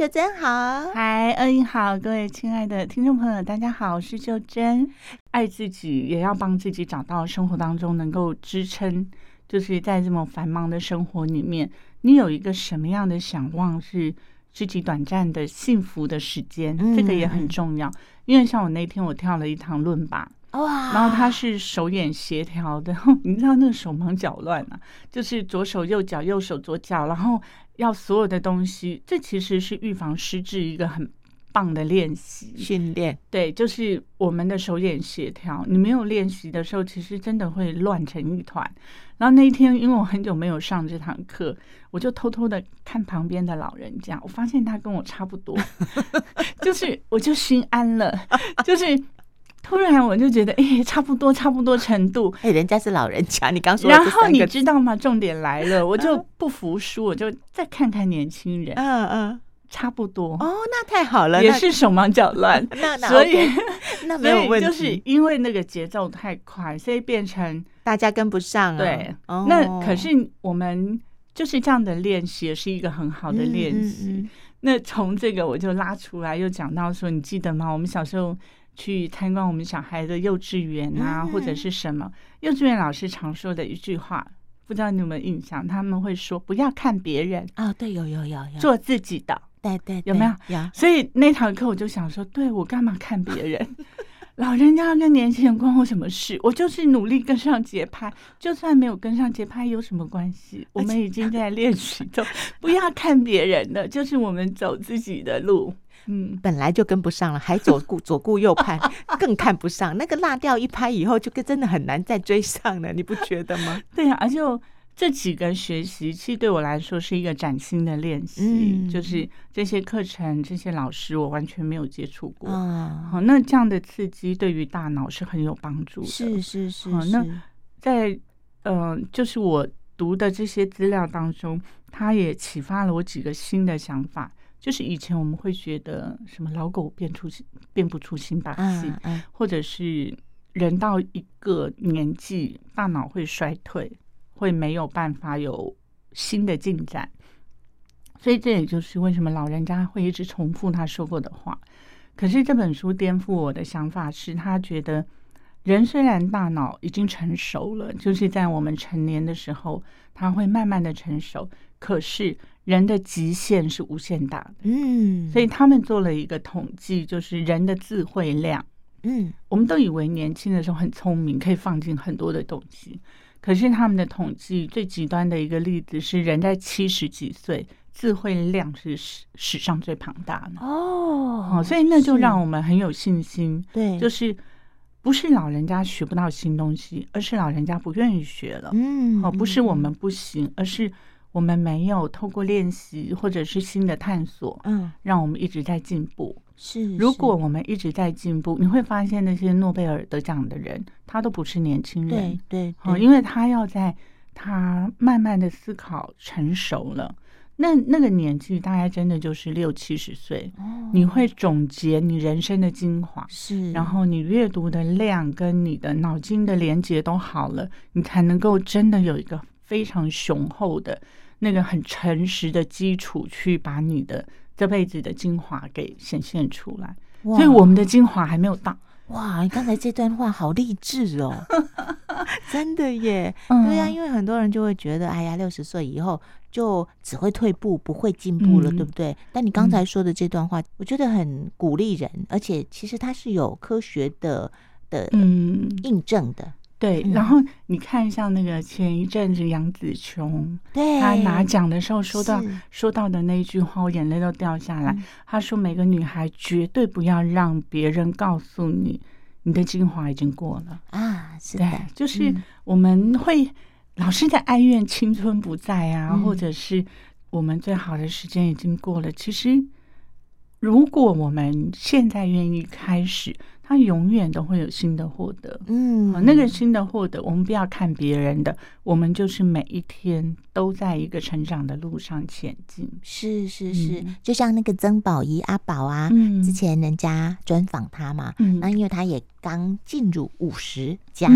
秀珍好，嗨，恩英好，各位亲爱的听众朋友，大家好，我是秀珍。爱自己，也要帮自己找到生活当中能够支撑，就是在这么繁忙的生活里面，你有一个什么样的想望是自己短暂的幸福的时间，嗯、这个也很重要。因为像我那天我跳了一堂伦巴。哇！然后他是手眼协调的，你知道那个手忙脚乱啊，就是左手右脚，右手左脚，然后要所有的东西，这其实是预防失智一个很棒的练习训练。对，就是我们的手眼协调，你没有练习的时候，其实真的会乱成一团。然后那一天，因为我很久没有上这堂课，我就偷偷的看旁边的老人家，我发现他跟我差不多，就是我就心安了，就是。突然我就觉得，哎、欸，差不多，差不多程度。哎、欸，人家是老人家，你刚说。然后你知道吗？重点来了，我就不服输，我就再看看年轻人。嗯嗯，差不多。哦，那太好了，也是手忙脚乱。那那所以 那没有问题，就是因为那个节奏太快，所以变成大家跟不上、啊。对，哦、那可是我们就是这样的练习，也是一个很好的练习。嗯嗯嗯、那从这个我就拉出来，又讲到说，你记得吗？我们小时候。去参观我们小孩的幼稚园啊，或者是什么幼稚园老师常说的一句话，不知道你有没有印象？他们会说不要看别人啊，对，有有有有，做自己的，对对，有没有？有。所以那堂课我就想说，对，我干嘛看别人？老人家跟年轻人关我什么事？我就是努力跟上节拍，就算没有跟上节拍有什么关系？我们已经在练习中，不要看别人的，就是我们走自己的路。嗯，本来就跟不上了，还左顾左顾右盼，更看不上。那个落掉一拍以后，就跟真的很难再追上了，你不觉得吗？对啊，而且这几个学习，其实对我来说是一个崭新的练习。嗯，就是这些课程、这些老师，我完全没有接触过。啊，好，那这样的刺激对于大脑是很有帮助的。是是是。好，那在嗯、呃，就是我读的这些资料当中，它也启发了我几个新的想法。就是以前我们会觉得什么老狗变出变不出新把戏，或者是人到一个年纪，大脑会衰退，会没有办法有新的进展。所以这也就是为什么老人家会一直重复他说过的话。可是这本书颠覆我的想法是，他觉得人虽然大脑已经成熟了，就是在我们成年的时候，他会慢慢的成熟，可是。人的极限是无限大的，嗯，所以他们做了一个统计，就是人的智慧量，嗯，我们都以为年轻的时候很聪明，可以放进很多的东西，可是他们的统计最极端的一个例子是，人在七十几岁，智慧量是史史上最庞大的。哦，所以那就让我们很有信心，对，就是不是老人家学不到新东西，而是老人家不愿意学了，嗯，哦，不是我们不行，而是。我们没有透过练习或者是新的探索，嗯，让我们一直在进步。是，如果我们一直在进步，你会发现那些诺贝尔得奖的人，他都不是年轻人，对对，哦，因为他要在他慢慢的思考成熟了，那那个年纪大概真的就是六七十岁。哦，你会总结你人生的精华，是，然后你阅读的量跟你的脑筋的连接都好了，你才能够真的有一个非常雄厚的。那个很诚实的基础，去把你的这辈子的精华给显现出来。所以我们的精华还没有到。哇，你刚才这段话好励志哦，真的耶。对呀、啊，因为很多人就会觉得，哎呀，六十岁以后就只会退步，不会进步了，嗯、对不对？但你刚才说的这段话，我觉得很鼓励人，而且其实它是有科学的的嗯印证的。对，然后你看，像那个前一阵子杨紫琼，对，她拿奖的时候说到是说到的那一句话，我眼泪都掉下来。她说：“每个女孩绝对不要让别人告诉你，你的精华已经过了啊。”是的，对，就是我们会老是在哀怨青春不在啊，嗯、或者是我们最好的时间已经过了。其实，如果我们现在愿意开始。他永远都会有新的获得，嗯，那个新的获得，我们不要看别人的，我们就是每一天都在一个成长的路上前进。是是是，嗯、就像那个曾宝仪阿宝啊，嗯、之前人家专访他嘛，嗯，那因为他也刚进入五十加，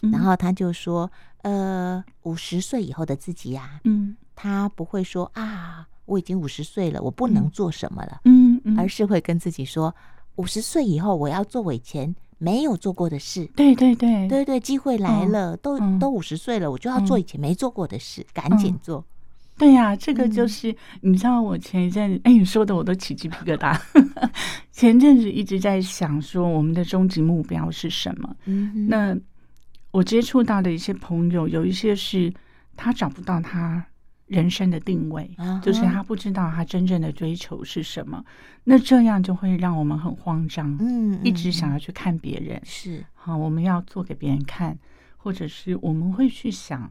然。后他就说，呃，五十岁以后的自己呀、啊，嗯，他不会说啊。我已经五十岁了，我不能。做什么了，嗯嗯，而是会跟自己说，五十岁以后我要做我以前没有做过的事。对对对对对，机会来了，嗯、都、嗯、都五十岁了，我就要做以前没做过的事，嗯、赶紧做。对呀、啊，这个就是、嗯、你知道，我前一阵哎，你说的我都起鸡皮疙瘩。前阵子一直在想说，我们的终极目标是什么？嗯，那我接触到的一些朋友，有一些是他找不到他人生的定位，啊、就是他不知道他真正的追求是什么。那这样就会让我们很慌张，嗯，一直想要去看别人，是好，我们要做给别人看，或者是我们会去想。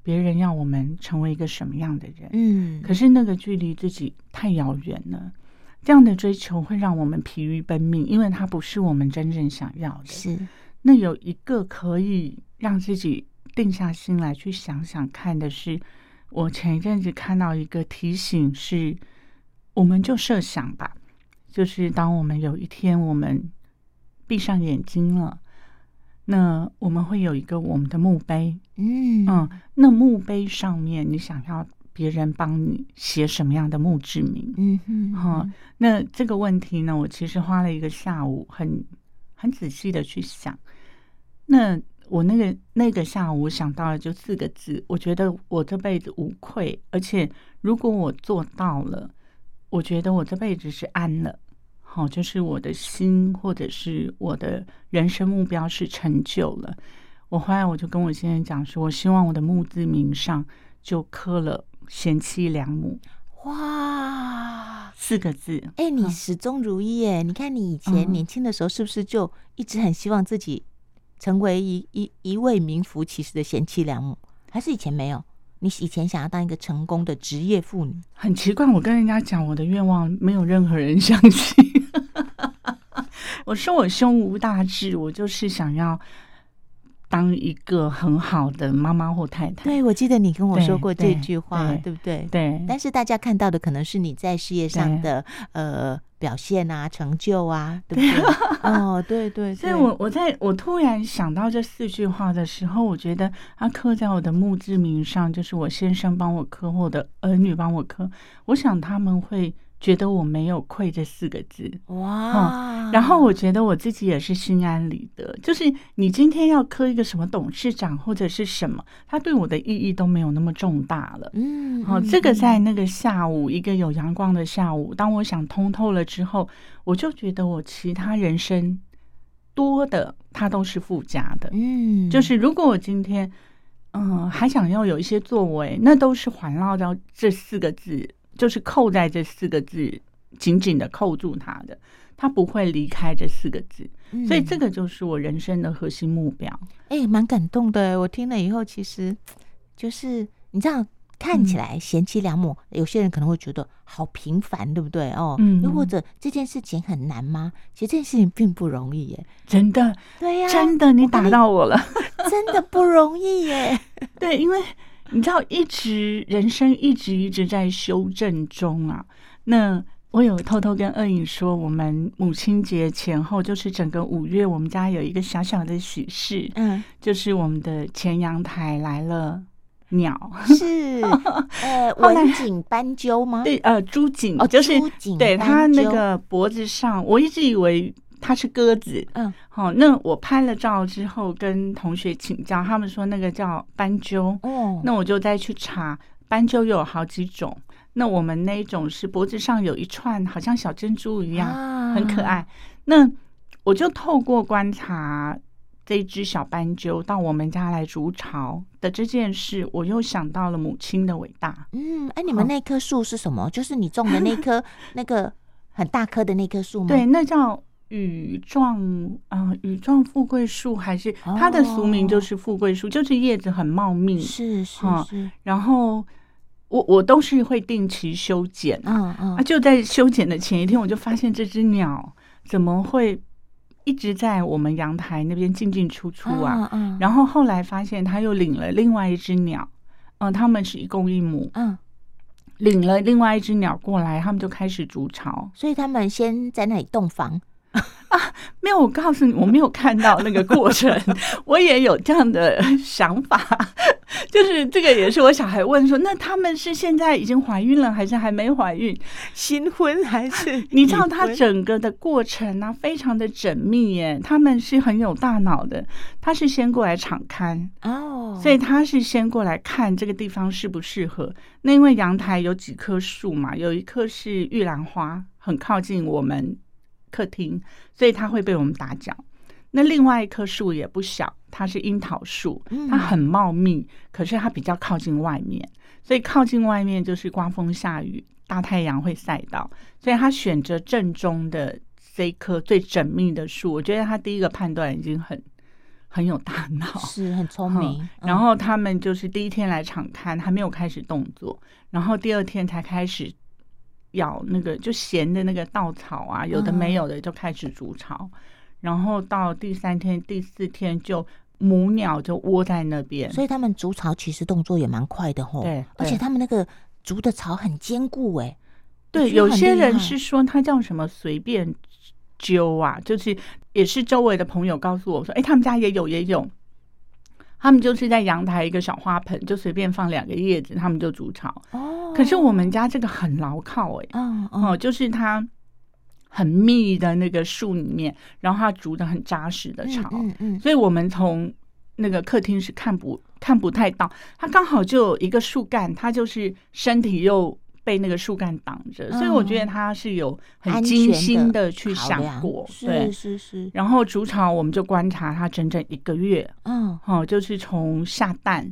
别人要我们成为一个什么样的人？嗯，可是那个距离自己太遥远了。这样的追求会让我们疲于奔命，因为它不是我们真正想要的。是，那有一个可以让自己定下心来去想想看的是，我前一阵子看到一个提醒是，我们就设想吧，就是当我们有一天我们闭上眼睛了。那我们会有一个我们的墓碑，嗯嗯，那墓碑上面你想要别人帮你写什么样的墓志铭？嗯哼，哈，那这个问题呢，我其实花了一个下午很，很很仔细的去想。那我那个那个下午想到了就四个字，我觉得我这辈子无愧，而且如果我做到了，我觉得我这辈子是安了。好，就是我的心，或者是我的人生目标是成就了。我后来我就跟我先生讲说，我希望我的墓志铭上就刻了“贤妻良母”。哇，四个字！哎、欸，你始终如一哎！你看你以前年轻的时候，是不是就一直很希望自己成为一一一位名副其实的贤妻良母？还是以前没有？你以前想要当一个成功的职业妇女？很奇怪，我跟人家讲我的愿望，没有任何人相信。我说我胸无大志，我就是想要当一个很好的妈妈或太太。对，我记得你跟我说过这句话，对，不对？对。但是大家看到的可能是你在事业上的呃表现啊、成就啊，对不对？哦，对对，对。所以我我在我突然想到这四句话的时候，我觉得它刻在我的墓志铭上，就是我先生帮我刻，或者儿女帮我刻。我想他们会。觉得我没有愧这四个字哇、嗯，然后我觉得我自己也是心安理得。就是你今天要磕一个什么董事长或者是什么，他对我的意义都没有那么重大了。嗯，好，这个在那个下午，一个有阳光的下午，当我想通透了之后，我就觉得我其他人生多的，它都是附加的。嗯，就是如果我今天嗯还想要有一些作为，那都是环绕到这四个字。就是扣在这四个字，紧紧的扣住他的，他不会离开这四个字，所以这个就是我人生的核心目标。哎、嗯，蛮、欸、感动的，我听了以后，其实就是你知道看起来贤妻良母，嗯、有些人可能会觉得好平凡，对不对？哦，嗯，又或者这件事情很难吗？其实这件事情并不容易耶，真的，对呀、啊，真的，你打到我了，真的不容易耶，对，因为。你知道，一直人生一直一直在修正中啊。那我有偷偷跟二颖说，我们母亲节前后，就是整个五月，我们家有一个小小的喜事，嗯，就是我们的前阳台来了鸟，是呃 文锦斑鸠吗？对，呃，朱锦，哦，就是对，它那个脖子上，我一直以为。它是鸽子，嗯，好，那我拍了照之后跟同学请教，他们说那个叫斑鸠，哦，那我就再去查，斑鸠又有好几种，那我们那一种是脖子上有一串，好像小珍珠一样，啊、很可爱。那我就透过观察这只小斑鸠到我们家来筑巢的这件事，我又想到了母亲的伟大。嗯，哎，你们那棵树是什么？就是你种的那棵那个很大棵的那棵树吗？对，那叫。羽状啊，羽状富贵树还是它的俗名就是富贵树，就是叶子很茂密，是是是。然后我我都是会定期修剪，嗯嗯。啊，就在修剪的前一天，我就发现这只鸟怎么会一直在我们阳台那边进进出出啊？嗯。然后后来发现它又领了另外一只鸟，嗯，他们是一公一母，嗯。领了另外一只鸟过来，他们就开始筑巢，所以他们先在那里洞房。啊，没有，我告诉你，我没有看到那个过程，我也有这样的想法，就是这个也是我小孩问说，那他们是现在已经怀孕了，还是还没怀孕？新婚还是？你知道他整个的过程呢、啊，非常的缜密耶，他们是很有大脑的，他是先过来敞开哦，所以他是先过来看这个地方适不适合。那因为阳台有几棵树嘛，有一棵是玉兰花，很靠近我们。客厅，所以它会被我们打搅。那另外一棵树也不小，它是樱桃树，它很茂密，可是它比较靠近外面，所以靠近外面就是刮风下雨，大太阳会晒到，所以他选择正中的这一棵最缜密的树。我觉得他第一个判断已经很很有大脑，是很聪明。嗯。然后他们就是第一天来场看，还没有开始动作，然后第二天才开始。咬那个就咸的那个稻草啊，有的没有的就开始筑巢，嗯、然后到第三天、第四天就母鸟就窝在那边，所以他们筑巢其实动作也蛮快的吼。对，而且他们那个筑的巢很坚固哎。对，有些人是说它叫什么随便揪啊，就是也是周围的朋友告诉我说，哎，他们家也有也有。他们就是在阳台一个小花盆，就随便放两个叶子，他们就筑巢。哦，可是我们家这个很牢靠哎、欸，哦哦，就是它很密的那个树里面，然后它筑的很扎实的巢，嗯嗯，所以我们从那个客厅是看不看不太到，它刚好就有一个树干，它就是身体又。被那个树干挡着，所以我觉得他是有很精心的去想过，对，是是是。然后筑巢，我们就观察它整整一个月，嗯，哦，就是从下蛋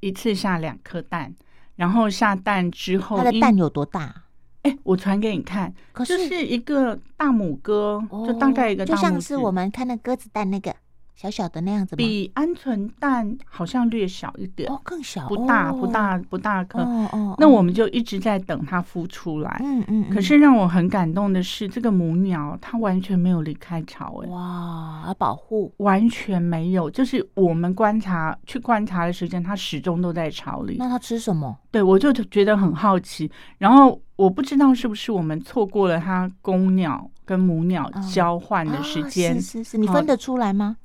一次下两颗蛋，然后下蛋之后，它的蛋有多大？哎，我传给你看，可是就是一个大母鸽，就大概一个大，就像是我们看那鸽子蛋那个。小小的那样子，比鹌鹑蛋好像略小一点哦，更小，不大不大不大颗。哦哦，那我们就一直在等它孵出来。嗯嗯。可是让我很感动的是，这个母鸟它完全没有离开巢，哎，哇，要保护，完全没有。就是我们观察去观察的时间，它始终都在巢里。那它吃什么？对，我就觉得很好奇。然后我不知道是不是我们错过了它公鸟跟母鸟交换的时间。是是是，你分得出来吗？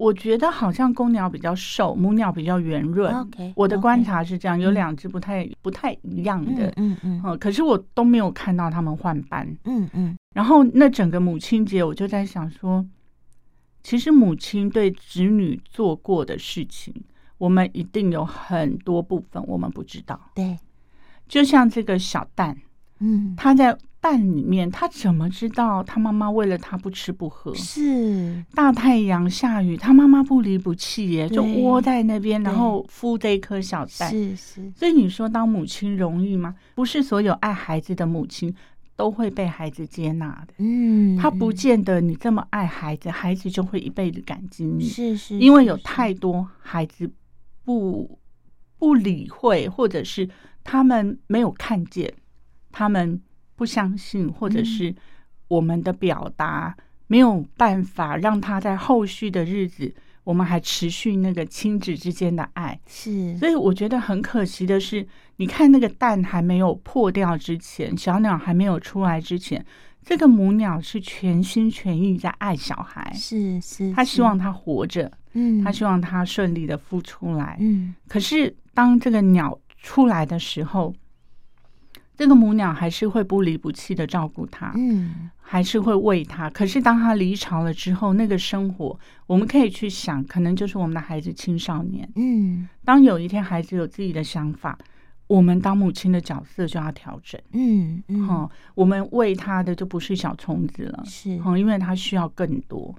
我觉得好像公鸟比较瘦，母鸟比较圆润。Okay, 我的观察是这样有两只不太、嗯、不太一样的。嗯嗯，嗯可是我都没有看到他们换班。嗯嗯。然后那整个母亲节，我就在想说，其实母亲对子女做过的事情，我们一定有很多部分我们不知道。对，就像这个小蛋，嗯，它在。蛋里面，他怎么知道他妈妈为了他不吃不喝？是大太阳下雨，他妈妈不离不弃耶，就窝在那边，然后孵这一颗小蛋。是是，所以你说当母亲容易吗？不是所有爱孩子的母亲都会被孩子接纳的。嗯，他不见得你这么爱孩子，孩子就会一辈子感激你。是是，因为有太多孩子不不理会，或者是他们没有看见他们。不相信，或者是我们的表达没有办法让他在后续的日子，我们还持续那个亲子之间的爱。是，所以我觉得很可惜的是，你看那个蛋还没有破掉之前，小鸟还没有出来之前，这个母鸟是全心全意在爱小孩。是是，他希望他活着，嗯，他希望他顺利的孵出来，嗯。可是当这个鸟出来的时候，这个母鸟还是会不离不弃的照顾它，嗯，还是会喂它。可是当它离巢了之后，那个生活，我们可以去想，可能就是我们的孩子青少年，嗯。当有一天孩子有自己的想法，我们当母亲的角色就要调整，嗯嗯。好，我们喂他的就不是小虫子了，是，因为他需要更多。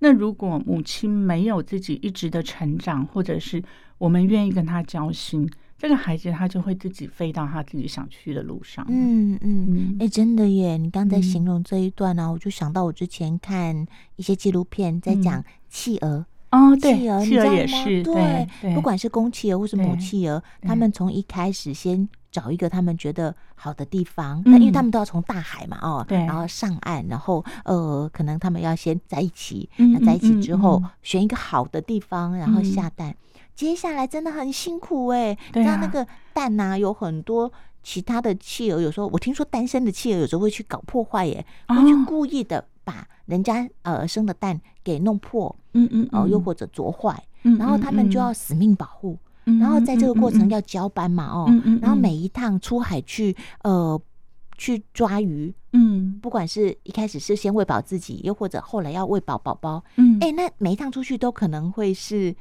那如果母亲没有自己一直的成长，或者是我们愿意跟他交心。这个孩子他就会自己飞到他自己想去的路上。嗯嗯，哎、欸，真的耶！你刚才形容这一段呢、啊，嗯、我就想到我之前看一些纪录片，在讲企鹅。哦、企鹅，企鹅也是，对，不管是公企鹅或是母企鹅，他们从一开始先找一个他们觉得好的地方，那、嗯、因为他们都要从大海嘛，哦，对，然后上岸，然后呃，可能他们要先在一起，那在一起之后选一个好的地方，然后下蛋。嗯接下来真的很辛苦哎、欸，你知道那个蛋呐、啊，有很多其他的企鹅，有时候我听说单身的企鹅有时候会去搞破坏耶，会去故意的把人家呃生的蛋给弄破，嗯嗯，哦，又或者啄坏，然后他们就要死命保护，然后在这个过程要交班嘛，哦，然后每一趟出海去呃去抓鱼，嗯，不管是一开始是先喂饱自己，又或者后来要喂饱宝宝，嗯，哎，那每一趟出去都可能会是。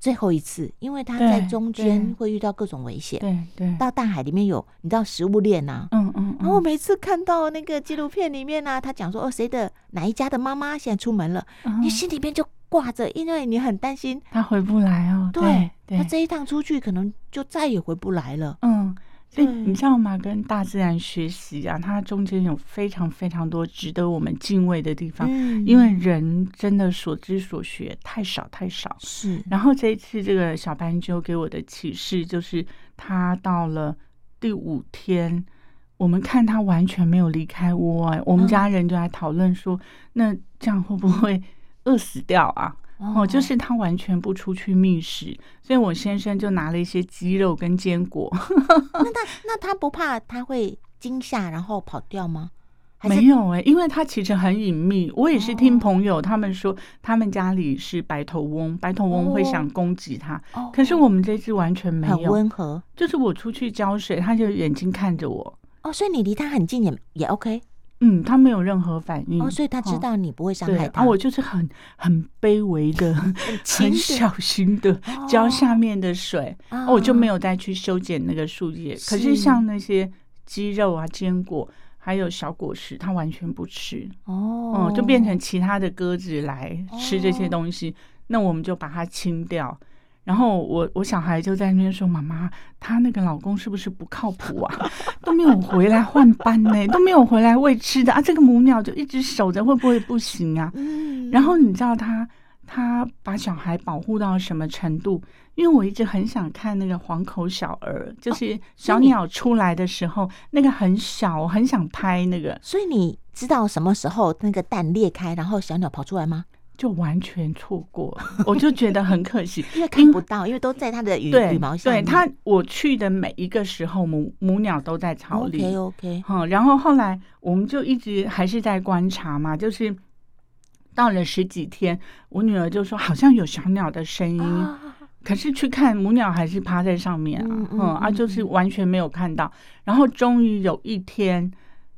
最后一次，因为他在中间会遇到各种危险，对对，到大海里面有你知道食物链呐，嗯嗯，然后我每次看到那个纪录片里面呢，他讲说哦，谁的哪一家的妈妈现在出门了，你心里面就挂着，因为你很担心。他回不来哦，对，他这一趟出去可能就再也回不来了，嗯。所以你知道吗？跟大自然学习啊，它中间有非常非常多值得我们敬畏的地方。嗯，因为人真的所知所学太少太少。是。然后这一次这个小斑鸠给我的启示就是，它到了第五天，我们看它完全没有离开窝，哎，我们家人就来讨论说，那这样会不会饿死掉啊？哦，就是他完全不出去觅食，所以我先生就拿了一些鸡肉跟坚果。那他那他不怕他会惊吓然后跑掉吗？没有哎、欸，因为它其实很隐秘。我也是听朋友他们说，他们家里是白头翁，白头翁会想攻击他。可是我们这只完全没有，很温和。就是我出去浇水，它就眼睛看着我。哦，所以你离它很近也也 OK。嗯，他没有任何反应，哦，所以他知道你不会伤害他。我就是很很卑微的、很 小心的浇下面的水，哦我就没有再去修剪那个树叶。可是像那些鸡肉啊、坚果，还有小果实，他完全不吃。哦，就变成其他的鸽子来吃这些东西，那我们就把它清掉。然后我我小孩就在那边说：“妈妈，她那个老公是不是不靠谱啊？都没有回来换班呢，都没有回来喂吃的啊！这个母鸟就一直守着，会不会不行啊？”然后你知道他他把小孩保护到什么程度？因为我一直很想看那个黄口小儿，就是小鸟出来的时候，那个很小，我很想拍那个。所以你知道什么时候那个蛋裂开，然后小鸟跑出来吗？就完全错过，我就觉得很可惜，因为看不到，因为都在它的羽羽毛下面。对，它我去的每一个时候，母母鸟都在巢里。OK OK，好，然后后来我们就一直还是在观察嘛，就是到了十几天，我女儿就说好像有小鸟的声音，可是去看母鸟还是趴在上面啊，嗯啊，就是完全没有看到。然后终于有一天。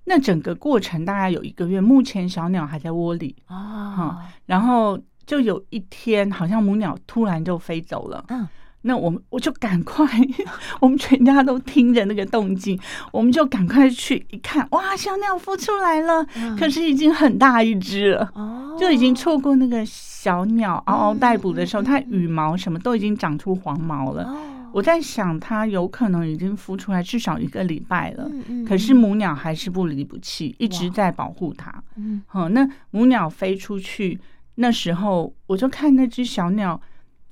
那整个过程大概有一个月，目前小鸟还在窝里啊、哦嗯，然后就有一天，好像母鸟突然就飞走了。嗯，那我们我就赶快，我们全家都听着那个动静，我们就赶快去一看，哇，小鸟孵出来了，嗯、可是已经很大一只了，哦，就已经错过那个小鸟嗷嗷待哺的时候，嗯、它羽毛什么都已经长出黄毛了。哦我在想，它有可能已经孵出来至少一个礼拜了，可是母鸟还是不离不弃，一直在保护它。嗯，好，那母鸟飞出去那时候，我就看那只小鸟，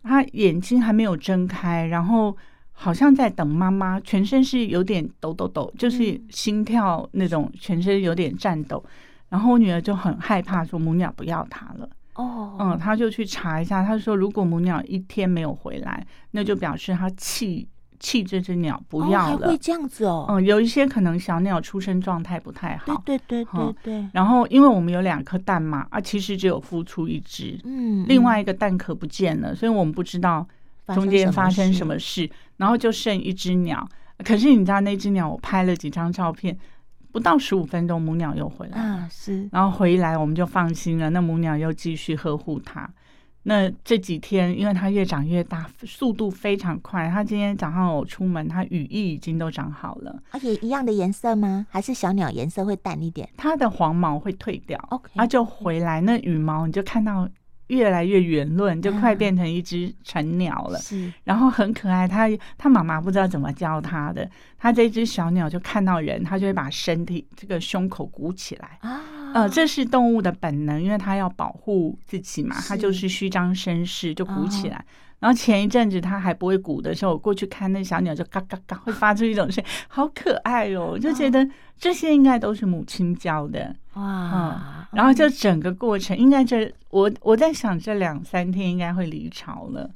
它眼睛还没有睁开，然后好像在等妈妈，全身是有点抖抖抖，就是心跳那种，全身有点颤抖。然后我女儿就很害怕，说母鸟不要它了。哦，嗯，他就去查一下，他说如果母鸟一天没有回来，那就表示他弃弃这只鸟不要了。还会这样子哦？嗯，有一些可能小鸟出生状态不太好。对对对对对。然后因为我们有两颗蛋嘛，啊，其实只有孵出一只，嗯，另外一个蛋壳不见了，所以我们不知道中间发生什么事，然后就剩一只鸟。可是你知道那只鸟，我拍了几张照片。不到十五分钟，母鸟又回来啊，是，然后回来我们就放心了。那母鸟又继续呵护它。那这几天，因为它越长越大，速度非常快。它今天早上我出门，它羽翼已经都长好了。而且一样的颜色吗？还是小鸟颜色会淡一点？它的黄毛会退掉，OK，它就回来。那羽毛你就看到。越来越圆润，就快变成一只成鸟了。是，然后很可爱。它它妈妈不知道怎么教它的，它这只小鸟就看到人，它就会把身体这个胸口鼓起来啊。呃，这是动物的本能，因为它要保护自己嘛，它就是虚张声势，就鼓起来。然后前一阵子它还不会鼓的时候，我过去看那小鸟就嘎嘎嘎，会发出一种声音，好可爱哦！我就觉得这些应该都是母亲教的哇。嗯，然后就整个过程应该这我我在想这两三天应该会离巢了